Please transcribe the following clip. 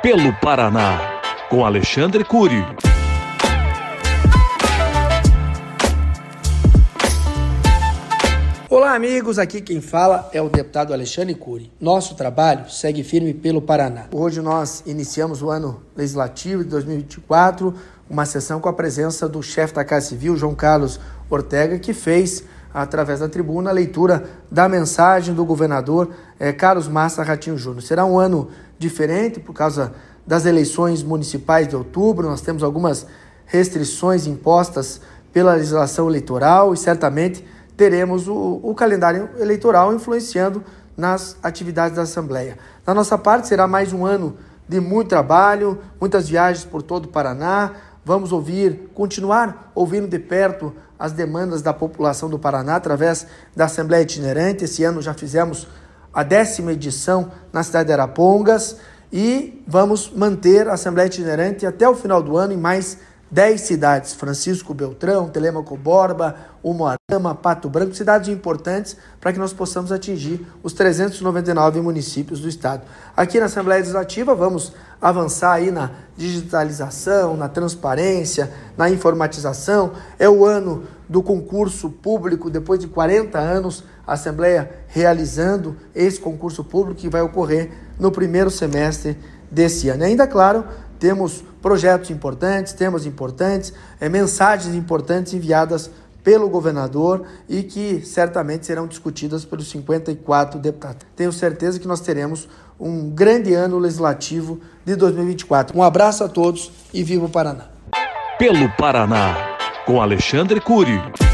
Pelo Paraná, com Alexandre Cury. Olá, amigos. Aqui quem fala é o deputado Alexandre Cury. Nosso trabalho segue firme pelo Paraná. Hoje nós iniciamos o ano legislativo de 2024, uma sessão com a presença do chefe da Casa Civil, João Carlos Ortega, que fez através da tribuna, a leitura da mensagem do governador eh, Carlos Massa Ratinho Júnior. Será um ano diferente por causa das eleições municipais de outubro, nós temos algumas restrições impostas pela legislação eleitoral e certamente teremos o, o calendário eleitoral influenciando nas atividades da Assembleia. Da nossa parte, será mais um ano de muito trabalho, muitas viagens por todo o Paraná, Vamos ouvir, continuar ouvindo de perto as demandas da população do Paraná através da Assembleia Itinerante. Esse ano já fizemos a décima edição na cidade de Arapongas e vamos manter a Assembleia Itinerante até o final do ano em mais 10 cidades, Francisco Beltrão, Telemaco Borba, Umuarama, Pato Branco, cidades importantes para que nós possamos atingir os 399 municípios do estado. Aqui na Assembleia Legislativa vamos avançar aí na digitalização, na transparência, na informatização. É o ano do concurso público, depois de 40 anos, a Assembleia realizando esse concurso público que vai ocorrer no primeiro semestre desse ano. E ainda, claro, temos projetos importantes, temas importantes, é, mensagens importantes enviadas pelo governador e que certamente serão discutidas pelos 54 deputados. Tenho certeza que nós teremos um grande ano legislativo de 2024. Um abraço a todos e viva o Paraná. Pelo Paraná, com Alexandre Cury.